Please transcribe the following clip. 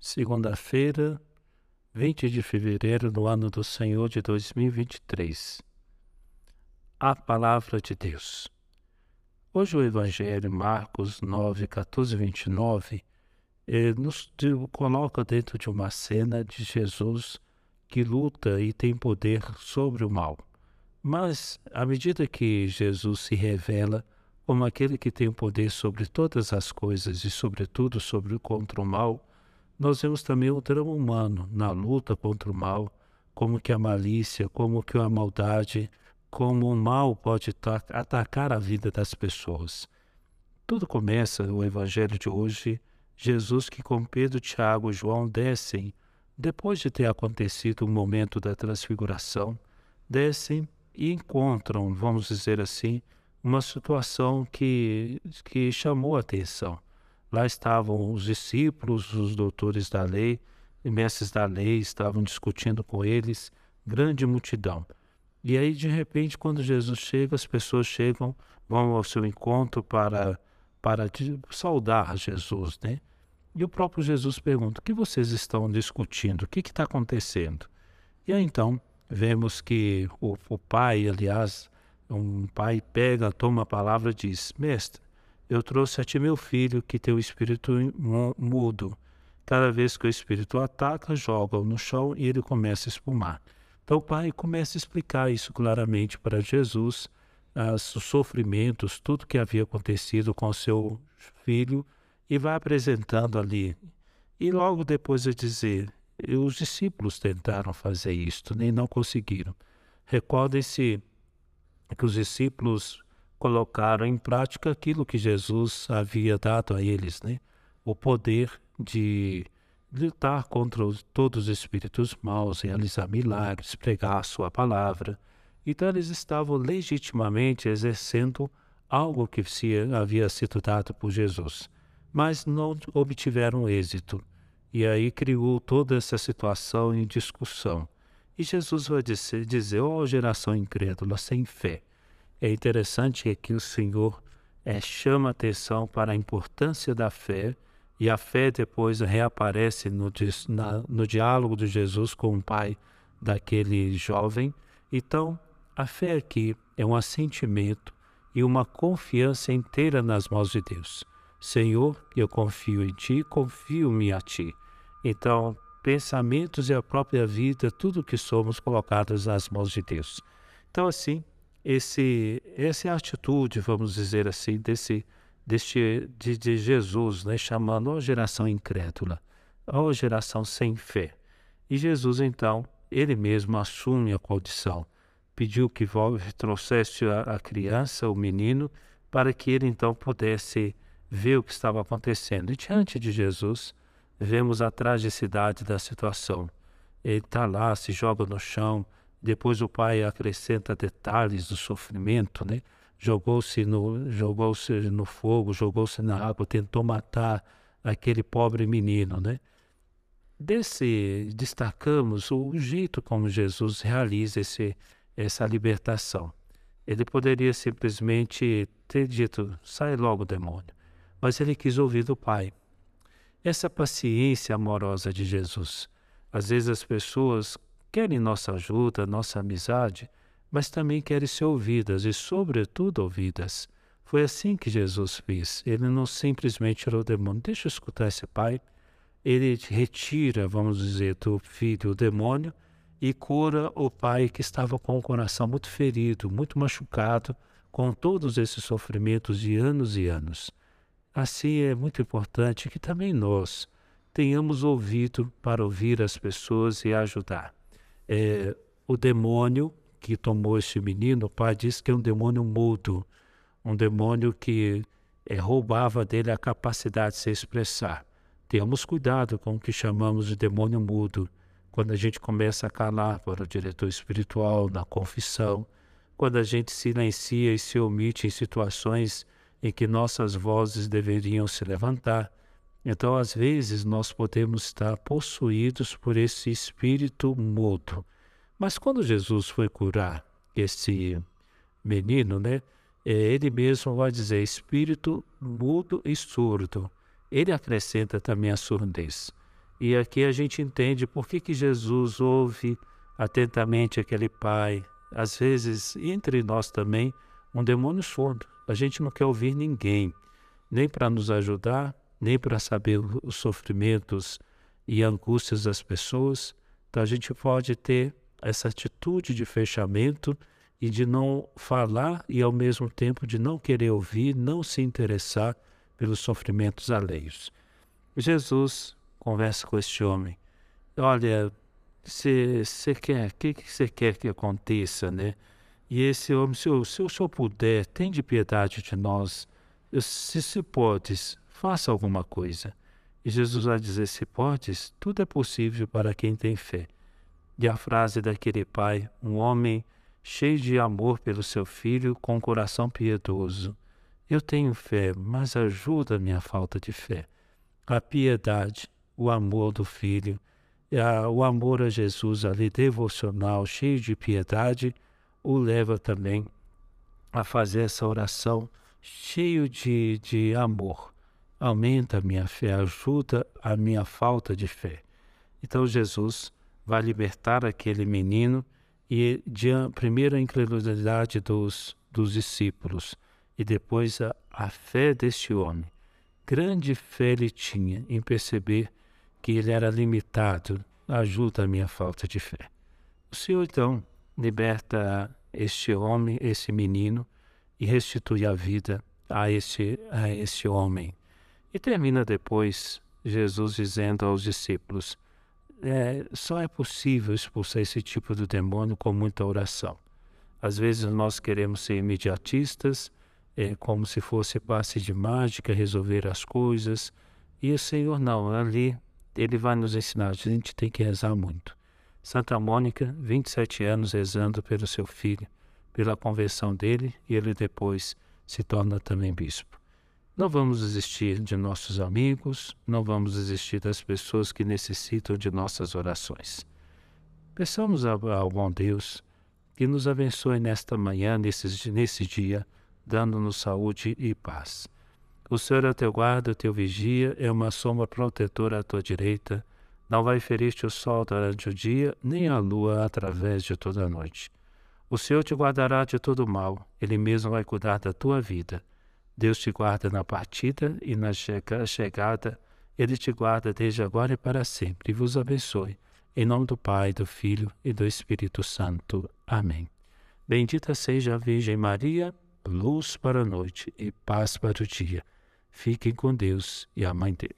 segunda-feira, 20 de fevereiro do ano do Senhor de 2023. A Palavra de Deus. Hoje o Evangelho, Marcos 9, 14 e 29, eh, nos coloca dentro de uma cena de Jesus que luta e tem poder sobre o mal. Mas, à medida que Jesus se revela como aquele que tem o poder sobre todas as coisas e, sobretudo, sobre o contra o mal, nós vemos também o drama humano na luta contra o mal, como que a malícia, como que a maldade, como o mal pode atacar a vida das pessoas. Tudo começa, o evangelho de hoje, Jesus que com Pedro, Tiago e João descem, depois de ter acontecido o momento da transfiguração, descem e encontram, vamos dizer assim, uma situação que, que chamou a atenção. Lá estavam os discípulos, os doutores da lei, mestres da lei, estavam discutindo com eles, grande multidão. E aí, de repente, quando Jesus chega, as pessoas chegam, vão ao seu encontro para, para saudar Jesus, né? E o próprio Jesus pergunta: o que vocês estão discutindo? O que está acontecendo? E aí então vemos que o, o pai, aliás, um pai pega, toma a palavra e diz: Mestre, eu trouxe a ti meu filho que tem o espírito mudo. Cada vez que o espírito ataca, joga-o no chão e ele começa a espumar. Então o pai começa a explicar isso claramente para Jesus, os sofrimentos, tudo que havia acontecido com o seu filho, e vai apresentando ali. E logo depois de dizer, os discípulos tentaram fazer isto, nem não conseguiram. Recordem-se que os discípulos colocaram em prática aquilo que Jesus havia dado a eles, né? O poder de lutar contra os, todos os espíritos maus, realizar milagres, pregar a sua palavra. Então eles estavam legitimamente exercendo algo que se havia sido dado por Jesus, mas não obtiveram êxito. E aí criou toda essa situação em discussão. E Jesus vai dizer, ó oh, geração incrédula, sem fé, é interessante que o Senhor é, chama atenção para a importância da fé e a fé depois reaparece no, na, no diálogo de Jesus com o pai daquele jovem. Então, a fé aqui é um assentimento e uma confiança inteira nas mãos de Deus. Senhor, eu confio em Ti, confio-me a Ti. Então, pensamentos e a própria vida, tudo que somos colocados nas mãos de Deus. Então, assim, esse, essa é atitude, vamos dizer assim, desse, deste, de, de Jesus, né, chamando a geração incrédula, a geração sem fé. E Jesus, então, ele mesmo assume a condição, pediu que trouxesse a, a criança, o menino, para que ele então pudesse ver o que estava acontecendo. E diante de Jesus, vemos a tragicidade da situação. Ele está lá, se joga no chão, depois o pai acrescenta detalhes do sofrimento, né? Jogou-se no, jogou no fogo, jogou-se na água, tentou matar aquele pobre menino, né? Desse destacamos o jeito como Jesus realiza esse, essa libertação. Ele poderia simplesmente ter dito: sai logo, demônio. Mas ele quis ouvir do Pai. Essa paciência amorosa de Jesus. Às vezes as pessoas querem nossa ajuda, nossa amizade, mas também querem ser ouvidas e, sobretudo, ouvidas. Foi assim que Jesus fez. Ele não simplesmente tirou o demônio. Deixa eu escutar esse pai. Ele retira, vamos dizer, do filho o demônio e cura o pai que estava com o coração muito ferido, muito machucado, com todos esses sofrimentos de anos e anos. Assim é muito importante que também nós tenhamos ouvido para ouvir as pessoas e ajudar é, o demônio que tomou esse menino, o pai disse que é um demônio mudo, um demônio que é, roubava dele a capacidade de se expressar. Tenhamos cuidado com o que chamamos de demônio mudo, quando a gente começa a calar para o diretor espiritual, na confissão, quando a gente silencia e se omite em situações em que nossas vozes deveriam se levantar, então, às vezes, nós podemos estar possuídos por esse espírito mudo. Mas quando Jesus foi curar esse menino, né? É, ele mesmo vai dizer espírito mudo e surdo. Ele acrescenta também a surdez. E aqui a gente entende por que, que Jesus ouve atentamente aquele pai. Às vezes, entre nós também, um demônio surdo. A gente não quer ouvir ninguém, nem para nos ajudar, nem para saber os sofrimentos e angústias das pessoas. Então a gente pode ter essa atitude de fechamento e de não falar e ao mesmo tempo de não querer ouvir, não se interessar pelos sofrimentos alheios. Jesus conversa com este homem. Olha, você quer, o que você que quer que aconteça, né? E esse homem, se, o, se o senhor puder, tem de piedade de nós. Se se podes, faça alguma coisa. E Jesus vai dizer: se podes, tudo é possível para quem tem fé. E a frase daquele pai, um homem cheio de amor pelo seu filho, com um coração piedoso. Eu tenho fé, mas ajuda a minha falta de fé. A piedade, o amor do filho, o amor a Jesus ali, devocional, cheio de piedade, o leva também a fazer essa oração cheio de, de amor. Aumenta a minha fé, ajuda a minha falta de fé. Então Jesus vai libertar aquele menino e de a primeira incredulidade dos, dos discípulos e depois a, a fé deste homem. Grande fé ele tinha em perceber que ele era limitado, ajuda a minha falta de fé. O Senhor então liberta este homem, esse menino, e restitui a vida a esse, a esse homem. E termina depois Jesus dizendo aos discípulos: é, só é possível expulsar esse tipo de demônio com muita oração. Às vezes nós queremos ser imediatistas, é, como se fosse passe de mágica, resolver as coisas. E o Senhor não, ali Ele vai nos ensinar, a gente tem que rezar muito. Santa Mônica, 27 anos rezando pelo seu filho, pela conversão dele, e ele depois se torna também bispo. Não vamos desistir de nossos amigos, não vamos desistir das pessoas que necessitam de nossas orações. Peçamos ao bom Deus que nos abençoe nesta manhã, nesse, nesse dia, dando-nos saúde e paz. O Senhor é teu guarda, teu vigia, é uma sombra protetora à tua direita não vai ferir-te o sol durante o dia, nem a lua através de toda a noite. O Senhor te guardará de todo mal, Ele mesmo vai cuidar da tua vida. Deus te guarda na partida e na chegada, Ele te guarda desde agora e para sempre, e vos abençoe. Em nome do Pai, do Filho e do Espírito Santo. Amém. Bendita seja a Virgem Maria, luz para a noite e paz para o dia. Fiquem com Deus e a Mãe dele.